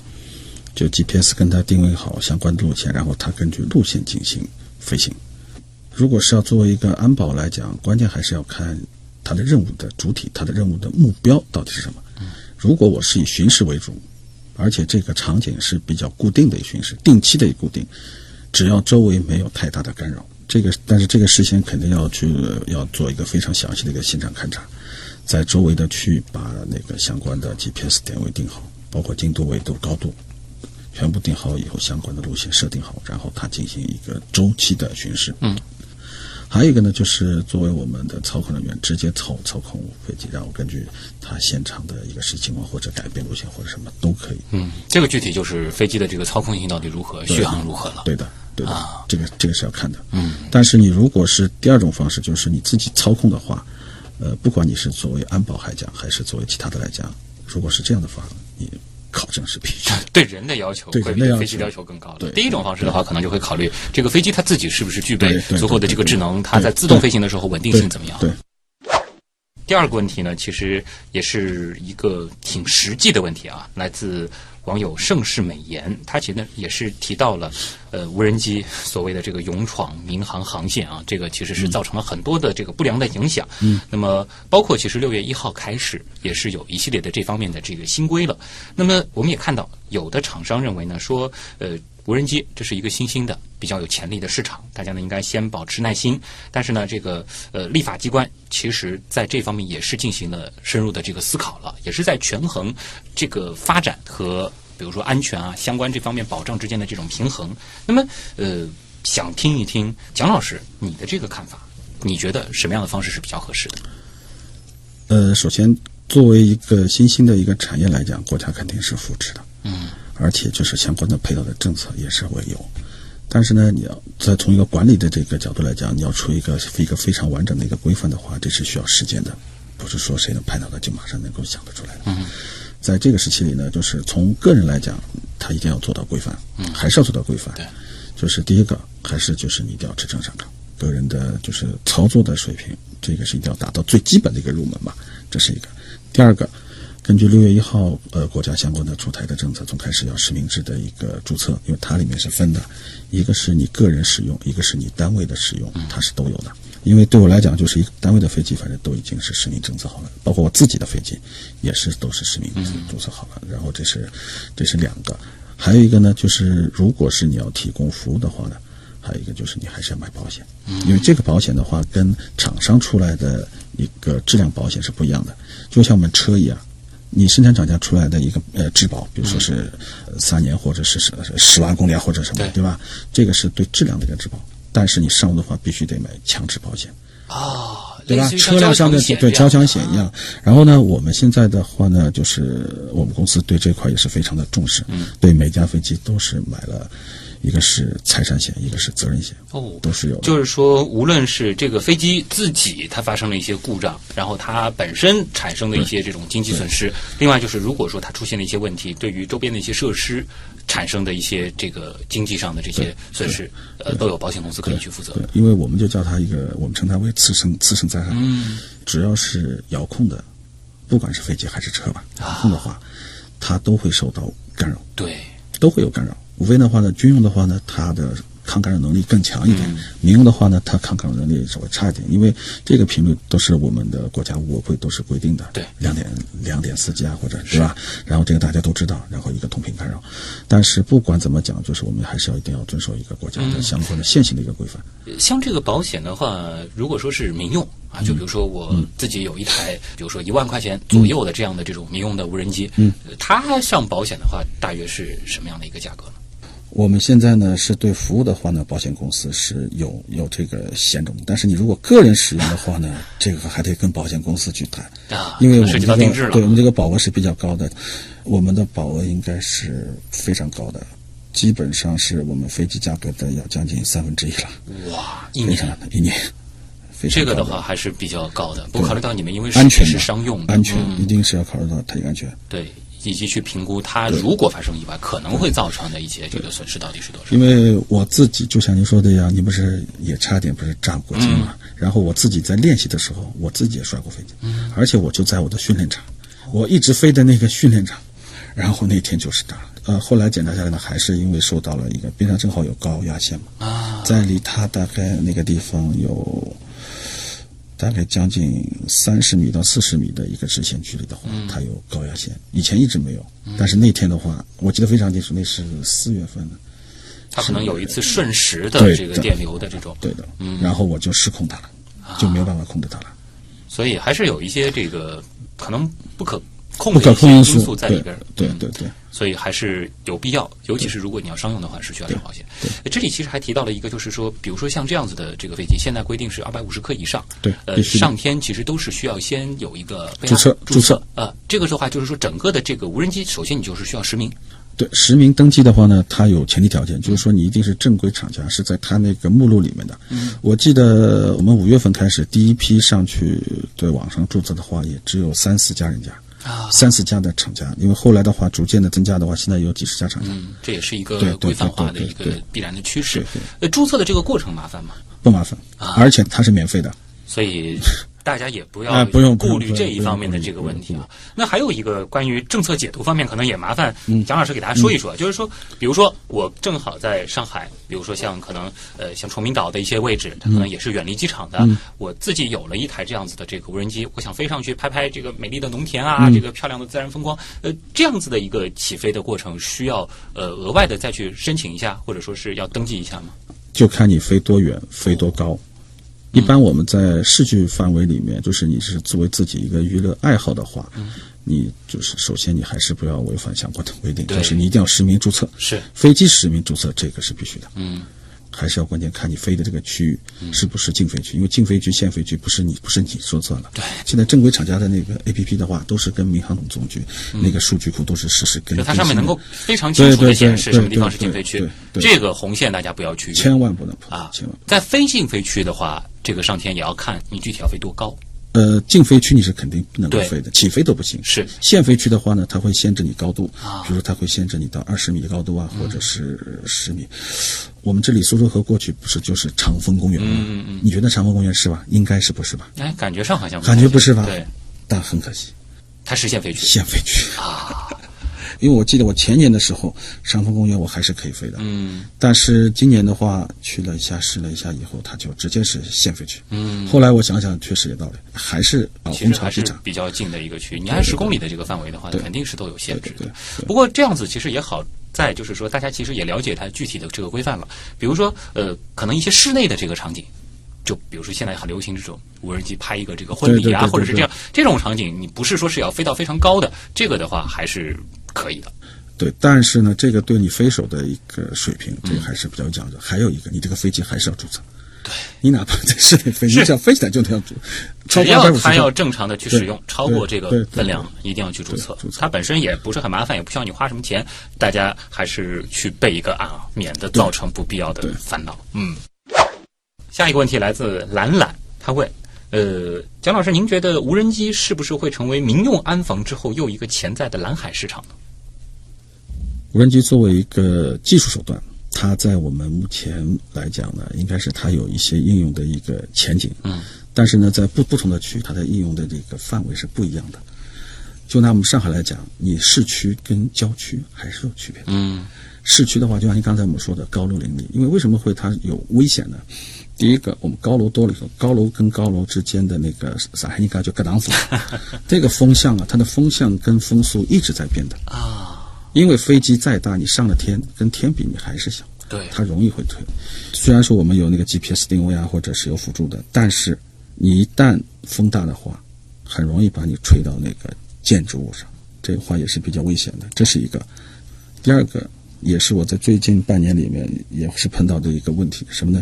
就 GPS 跟它定位好相关的路线，然后它根据路线进行飞行。如果是要作为一个安保来讲，关键还是要看它的任务的主体，它的任务的目标到底是什么。如果我是以巡视为主，而且这个场景是比较固定的巡视，定期的固定，只要周围没有太大的干扰，这个但是这个事先肯定要去要做一个非常详细的一个现场勘查。在周围的区域把那个相关的 GPS 点位定好，包括经度、纬度、高度，全部定好以后，相关的路线设定好，然后它进行一个周期的巡视。嗯。还有一个呢，就是作为我们的操控人员，直接操操控飞机，然后根据它现场的一个实际情况，或者改变路线或者什么都可以。嗯，这个具体就是飞机的这个操控性到底如何，续航如何了。对的，对的，啊这个这个是要看的。嗯，但是你如果是第二种方式，就是你自己操控的话，呃，不管你是作为安保来讲，还是作为其他的来讲，如果是这样的话，你考证是必须的。对人的要求会比飞机的要求更高的。对第一种方式的话，可能就会考虑这个飞机它自己是不是具备足够的这个智能，它在自动飞行的时候稳定性怎么样？对，第二个问题呢，其实也是一个挺实际的问题啊，来自网友盛世美颜，他其实呢也是提到了，呃，无人机所谓的这个勇闯民航航线啊，这个其实是造成了很多的这个不良的影响。嗯，那么包括其实六月一号开始，也是有一系列的这方面的这个新规了。那么我们也看到，有的厂商认为呢，说呃。无人机这是一个新兴的、比较有潜力的市场，大家呢应该先保持耐心。但是呢，这个呃立法机关其实在这方面也是进行了深入的这个思考了，也是在权衡这个发展和比如说安全啊相关这方面保障之间的这种平衡。那么呃，想听一听蒋老师你的这个看法，你觉得什么样的方式是比较合适的？呃，首先作为一个新兴的一个产业来讲，国家肯定是扶持的。嗯。而且就是相关的配套的政策也是会有，但是呢，你要再从一个管理的这个角度来讲，你要出一个一个非常完整的一个规范的话，这是需要时间的，不是说谁能拍脑袋就马上能够想得出来的。嗯，在这个时期里呢，就是从个人来讲，他一定要做到规范，嗯还是要做到规范。对，就是第一个，还是就是你一定要持证上岗，个人的就是操作的水平，这个是一定要达到最基本的一个入门吧，这是一个。第二个。根据六月一号，呃，国家相关的出台的政策，从开始要实名制的一个注册，因为它里面是分的，一个是你个人使用，一个是你单位的使用，它是都有的。因为对我来讲，就是一个单位的飞机，反正都已经是实名政策好了，包括我自己的飞机，也是都是实名注册好了。然后这是这是两个，还有一个呢，就是如果是你要提供服务的话呢，还有一个就是你还是要买保险，因为这个保险的话跟厂商出来的一个质量保险是不一样的，就像我们车一样。你生产厂家出来的一个呃质保，比如说是三年或者是十十万公里啊或者什么，对对吧？这个是对质量的一个质保，但是你上路的话必须得买强制保险，啊，对吧？车辆上的对交强险一样。然后呢，我们现在的话呢，就是我们公司对这块也是非常的重视，嗯，对每架飞机都是买了，一个是财产险，一个是责任险，哦，都是有的。就是说，无论是这个飞机自己它发生了一些故障，然后它本身产生的一些这种经济损失，另外就是如果说它出现了一些问题，对于周边的一些设施产生的一些这个经济上的这些损失，呃，都有保险公司可以去负责。对，因为我们就叫它一个，我们称它为次生次生灾害。嗯，只要是遥控的，不管是飞机还是车吧，啊遥控的话，它都会受到干扰，对，都会有干扰。无非的话呢，军用的话呢，它的抗干扰能力更强一点；嗯民用的话呢，它抗干扰能力稍微差一点。因为这个频率都是我们的国家物委会都是规定的，对两点两点四 G 啊，或者对吧？然后这个大家都知道，然后一个同频干扰。但是不管怎么讲，就是我们还是要一定要遵守一个国家的相关的现行的一个规范。像这个保险的话，如果说是民用啊，就比如说我自己有一台，比如说一万块钱左右的这样的这种民用的无人机，嗯呃，它上保险的话，大约是什么样的一个价格呢？我们现在呢是对服务的话呢，保险公司是有有这个险种，但是你如果个人使用的话呢，这个还得跟保险公司去谈，啊，因为我们这个。对我们这个保额是比较高的，我们的保额应该是非常高的，基本上是我们飞机价格的要将近三分之一了，哇，一非常年一年，非常这个的话还是比较高的。不考虑到你们因为是安全是商用的，安全嗯。一定是要考虑到它一个安全。对，以及去评估它如果发生意外可能会造成的一些这个损失到底是多少。因为我自己就像您说的一样，你不是也差点不是炸过机嘛？然后我自己在练习的时候，我自己也摔过飞机，而且我就在我的训练场，我一直飞的那个训练场，然后那天就是炸了。呃，后来检查下来呢，还是因为受到了一个边上正好有高压线嘛，啊，在离它大概那个地方有大概将近三十米到四十米的一个直线距离的话，它有高压线，以前一直没有，但是那天的话，我记得非常清楚，那是四月份的。它可能有一次瞬时的这个电流的这种。对的，然后我就失控它了，就没有办法控制它了。所以还是有一些这个可能不可控不的因可控素在里边对对对，所以还是有必要，尤其是如果你要商用的话，是需要上保险。呃这里其实还提到了一个，就是说，比如说像这样子的这个飞机，现在规定是二百五十克以上，对呃，上天其实都是需要先有一个注册。注注册。呃，这个的话就是说，整个的这个无人机，首先你就是需要实名，对，实名登记的话呢，它有前提条件，就是说你一定是正规厂家，是在它那个目录里面的。嗯，我记得我们五月份开始第一批上去对网上注册的话，也只有三四家人家，啊三四家的厂家。因为后来的话，逐渐的增加的话，现在有几十家厂家，嗯，这也是一个规范化的一个必然的趋势。呃，注册的这个过程麻烦吗？不麻烦，而且它是免费的。所以大家也不要哎不用顾虑这一方面的这个问题啊。那还有一个关于政策解读方面，可能也麻烦嗯蒋老师给大家说一说。就是说，比如说我正好在上海，比如说像可能呃像崇明岛的一些位置，它可能也是远离机场的。嗯我自己有了一台这样子的这个无人机，我想飞上去拍拍这个美丽的农田嗯啊，这个漂亮的自然风光。呃，这样子的一个起飞的过程，需要呃额外的再去申请一下，或者说是要登记一下吗？就看你飞多远，飞多高。一般我们在市区范围里面，就是你是作为自己一个娱乐爱好的话，你就是首先你还是不要违反相关的规定，就是你一定要实名注册。是飞机实名注册这个是必须的。嗯，还是要关键看你飞的这个区域是不是禁飞区，因为禁飞区、限飞区不是你不是你说算了。对现在正规厂家的那个 A P P 的话，都是跟民航总总局那个数据库都是实时跟就更新的。它上面能够非常清楚的显示什么地方是禁飞区这个红线大家不要去千万不能碰啊千万。。在非禁飞区的话，这个上天也要看你具体要飞多高。呃，禁飞区你是肯定不能够飞的，起飞都不行。是限飞区的话呢，它会限制你高度，啊比如说它会限制你到二十米的高度啊，或者是十米。我们这里苏州河过去不是就是长风公园吗？嗯嗯嗯你觉得长风公园是吧？应该是不是吧？哎，感觉上好像感觉不是吧？对，但很可惜，它是限飞区。限飞区。啊，因为我记得我前年的时候，上峰公园我还是可以飞的，嗯但是今年的话去了一下试了一下以后，它就直接是限飞区。嗯，后来我想想，确实有道理，还是啊其实还是虹桥机场。比较近的一个区，你按十公里的这个范围的话，肯定是都有限制的对对。对不过这样子其实也好在就是说，大家其实也了解它具体的这个规范了。比如说，呃，可能一些室内的这个场景。就比如说现在很流行这种无人机拍一个这个婚礼啊，或者是这样这种场景，你不是说是要飞到非常高的，这个的话还是可以的。对，但是呢，这个对你飞手的一个水平，这个还是比较讲究。还有一个，你这个飞机还是要注册。对，你哪怕在室内飞，你只要飞起来就得要注，超只要它要正常的去使用，超过这个分量一定要去注册注。册它本身也不是很麻烦，也不需要你花什么钱，大家还是去备一个案啊，免得造成不必要的烦恼。嗯。下一个问题来自懒懒，他问：呃，蒋老师，您觉得无人机是不是会成为民用安防之后又一个潜在的蓝海市场呢？无人机作为一个技术手段，它在我们目前来讲呢，应该是它有一些应用的一个前景。嗯，但是呢，在不不同的区域，它的应用的这个范围是不一样的。就拿我们上海来讲，你市区跟郊区还是有区别的。嗯市区的话，就像您刚才我们说的高楼林立，因为为什么会它有危险呢？第一个，我们高楼多了以后，高楼跟高楼之间的那个上海人讲叫隔挡风，这个风向啊，它的风向跟风速一直在变的。啊，因为飞机再大，你上了天跟天比，你还是小，对，它容易会退。虽然说我们有那个 GPS 定位啊，或者是有辅助的，但是你一旦风大的话，很容易把你吹到那个建筑物上，这个话也是比较危险的。这是一个。第二个，也是我在最近半年里面也是碰到的一个问题，什么呢？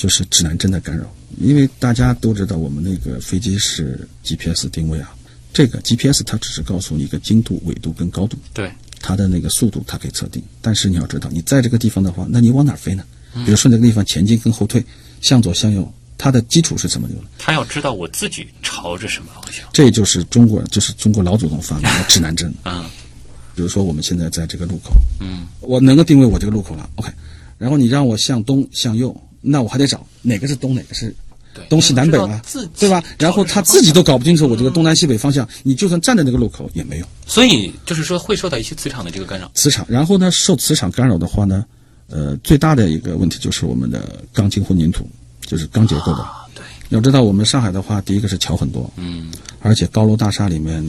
就是指南针的干扰。因为大家都知道，我们那个飞机是 GPS 定位啊，这个 GPS 它只是告诉你一个经度、纬度跟高度。对，它的那个速度它可以测定，但是你要知道，你在这个地方的话，那你往哪儿飞呢？比如说这个地方前进跟后退，向左向右，它的基础是怎么有的？他要知道我自己朝着什么方向。这就是中国人，就是中国老祖宗发明的指南针。啊，比如说我们现在在这个路口，嗯，我能够定位我这个路口了，OK，然后你让我向东向右，那我还得找哪个是东，哪个是，东西南北啊对吧？然后他自己都搞不清楚我这个东南西北方向，你就算站在那个路口也没有。所以就是说会受到一些磁场的这个干扰。磁场，然后呢，受磁场干扰的话呢，呃，最大的一个问题就是我们的钢筋混凝土，就是钢结构的。啊，对，要知道，我们上海的话，第一个是桥很多，嗯而且高楼大厦里面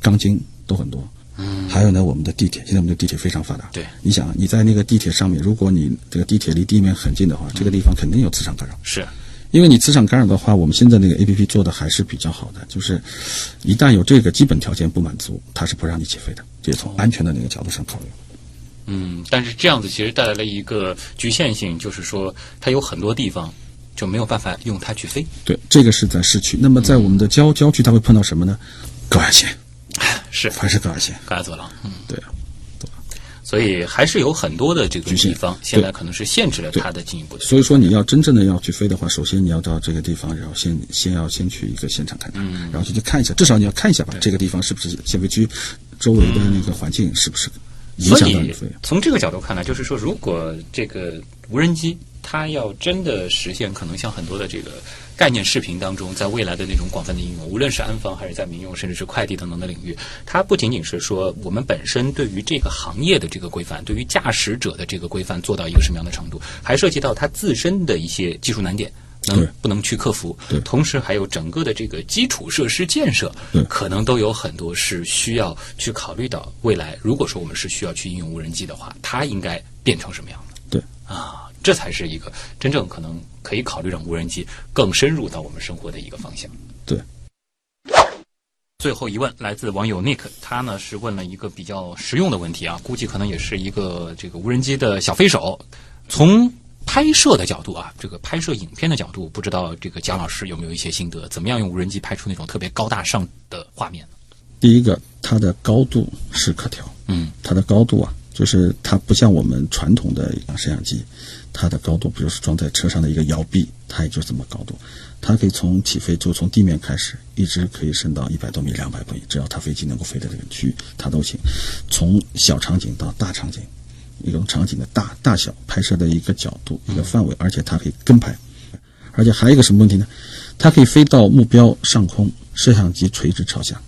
钢筋都很多。嗯，还有呢，我们的地铁，现在我们的地铁非常发达。对你想，你在那个地铁上面，如果你这个地铁离地面很近的话，这个地方肯定有磁场干扰。是，因为你磁场干扰的话，我们现在那个 A P P 做的还是比较好的，就是一旦有这个基本条件不满足，它是不让你起飞的，这是从安全的那个角度上考虑。嗯，但是这样子其实带来了一个局限性，就是说它有很多地方就没有办法用它去飞。对，这个是在市区。那么在我们的郊郊区，它会碰到什么呢？高压线，是。还是高压线？高压走廊，嗯，对啊，所以还是有很多的这个地方，现在可能是限制了它的进一步的。所以说你要真正的要去飞的话，首先你要到这个地方，然后先先要先去一个现场看看，然后就去看一下，至少你要看一下吧，这个地方是不是限飞区，周围的那个环境是不是影响到你飞？从这个角度看来，就是说，如果这个无人机它要真的实现，可能像很多的这个概念视频当中，在未来的那种广泛的应用，无论是安防还是在民用，甚至是快递等等的领域，它不仅仅是说我们本身对于这个行业的这个规范，对于驾驶者的这个规范做到一个什么样的程度，还涉及到它自身的一些技术难点。能不能去克服对？同时还有整个的这个基础设施建设对，可能都有很多是需要去考虑到未来。如果说我们是需要去应用无人机的话，它应该变成什么样的？对啊，这才是一个真正可能可以考虑让无人机更深入到我们生活的一个方向。对。最后一问来自网友 Nick，他呢是问了一个比较实用的问题啊，估计可能也是一个这个无人机的小飞手，从拍摄的角度啊，这个拍摄影片的角度，不知道这个蒋老师有没有一些心得？怎么样用无人机拍出那种特别高大上的画面呢？第一个，它的高度是可调，嗯，它的高度啊，就是它不像我们传统的摄像机，它的高度，比如是装在车上的一个摇臂，它也就这么高度，它可以从起飞就从地面开始，一直可以升到一百多米、两百多米，只要它飞机能够飞的这个区域，它都行。从小场景到大场景，一种场景的大大小拍摄的一个角度、一个范围，而且它可以跟拍，而且还有一个什么问题呢？它可以飞到目标上空，摄像机垂直朝下。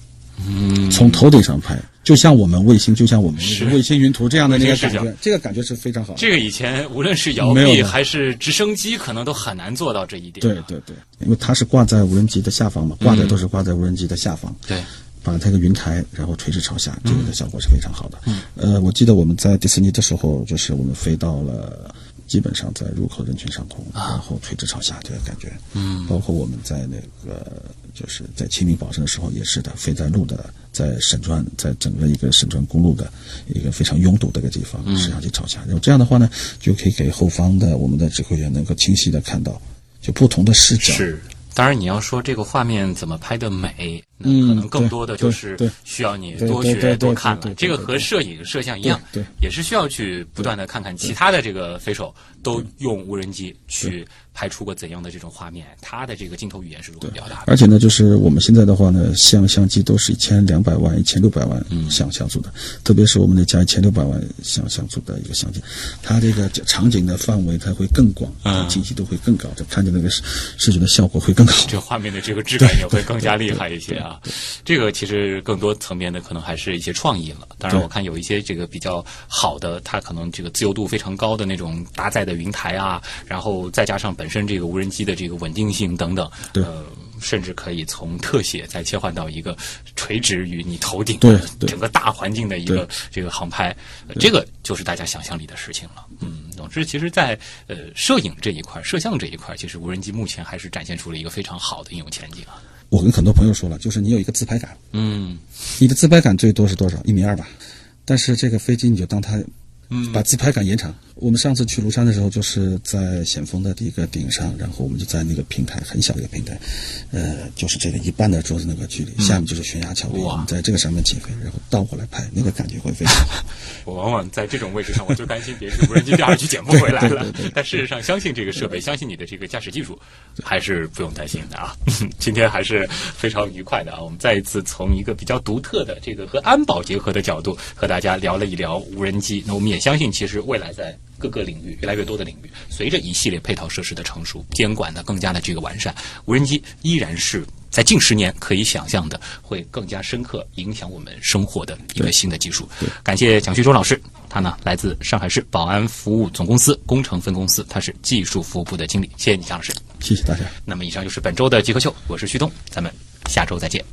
嗯，从头顶上拍，就像我们卫星，就像我们是。卫星云图这样的那个感觉，这个感觉是非常好的。这个以前无论是摇臂没有的。还是直升机，可能都很难做到这一点。对对对，因为它是挂在无人机的下方嘛，挂的都是挂在无人机的下方，对，把它一个云台，然后垂直朝下，这个的效果是非常好的。呃，我记得我们在迪士尼的时候，就是我们飞到了。基本上在入口人群上空，然后垂直朝下这个感觉，嗯，包括我们在那个就是在清明保证的时候也是的，飞在路的，在沈川，在整个一个沈川公路的一个非常拥堵的一个地方，摄像机朝下，然后这样的话呢，就可以给后方的我们的指挥员能够清晰的看到，就不同的视角，是。当然，你要说这个画面怎么拍的美，那嗯可能更多的就是需要你多学多看了。这个和摄影、摄像一样，对对也是需要去不断的看看其他的这个飞手都用无人机去拍出过怎样的这种画面，它的这个镜头语言是如何表达的。而且呢，就是我们现在的话呢，像相机都是一千两百万、一千六百万像像素的，特别是我们的加一千六百万像像素的一个相机，它这个场景的范围它会更广，嗯清晰度会更高，就看见那个视视觉的效果会更好。这画面的这个质感也会更加厉害一些啊。这个其实更多层面的可能还是一些创意了。当然，我看有一些这个比较好的，它可能这个自由度非常高的那种搭载的云台啊，然后再加上本身这个无人机的这个稳定性等等，对呃。甚至可以从特写再切换到一个垂直于你头顶对的整个大环境的一个这个航拍，呃这个就是大家想象力的事情了。嗯，总之，其实在，呃摄影这一块、摄像这一块，其实无人机目前还是展现出了一个非常好的应用前景啊。我跟很多朋友说了，就是你有一个自拍杆，嗯，你的自拍杆最多是多少？一米二吧。但是这个飞机你就当它，嗯把自拍杆延长。我们上次去庐山的时候，就是在险峰的一个顶上，然后我们就在那个平台很小的一个平台，呃，就是这个一半的桌子那个距离，下面就是悬崖峭壁，哇我们在这个上面起飞，然后倒过来拍，那个感觉会非常好。我往往在这种位置上，我就担心别是无人机第二局捡不回来 了。但事实上，相信这个设备，相信你的这个驾驶技术，还是不用担心的啊。今天还是非常愉快的啊！我们再一次从一个比较独特的这个和安保结合的角度，和大家聊了一聊无人机。那我们也相信，其实未来在各个领域越来越多的领域，随着一系列配套设施的成熟，监管的更加的这个完善，无人机依然是在近十年可以想象的会更加深刻影响我们生活的一个新的技术。感谢蒋旭忠老师，他呢来自上海市保安服务总公司工程分公司，他是技术服务部的经理。谢谢你，蒋老师。谢谢大家。那么以上就是本周的极客秀，我是旭东，咱们下周再见。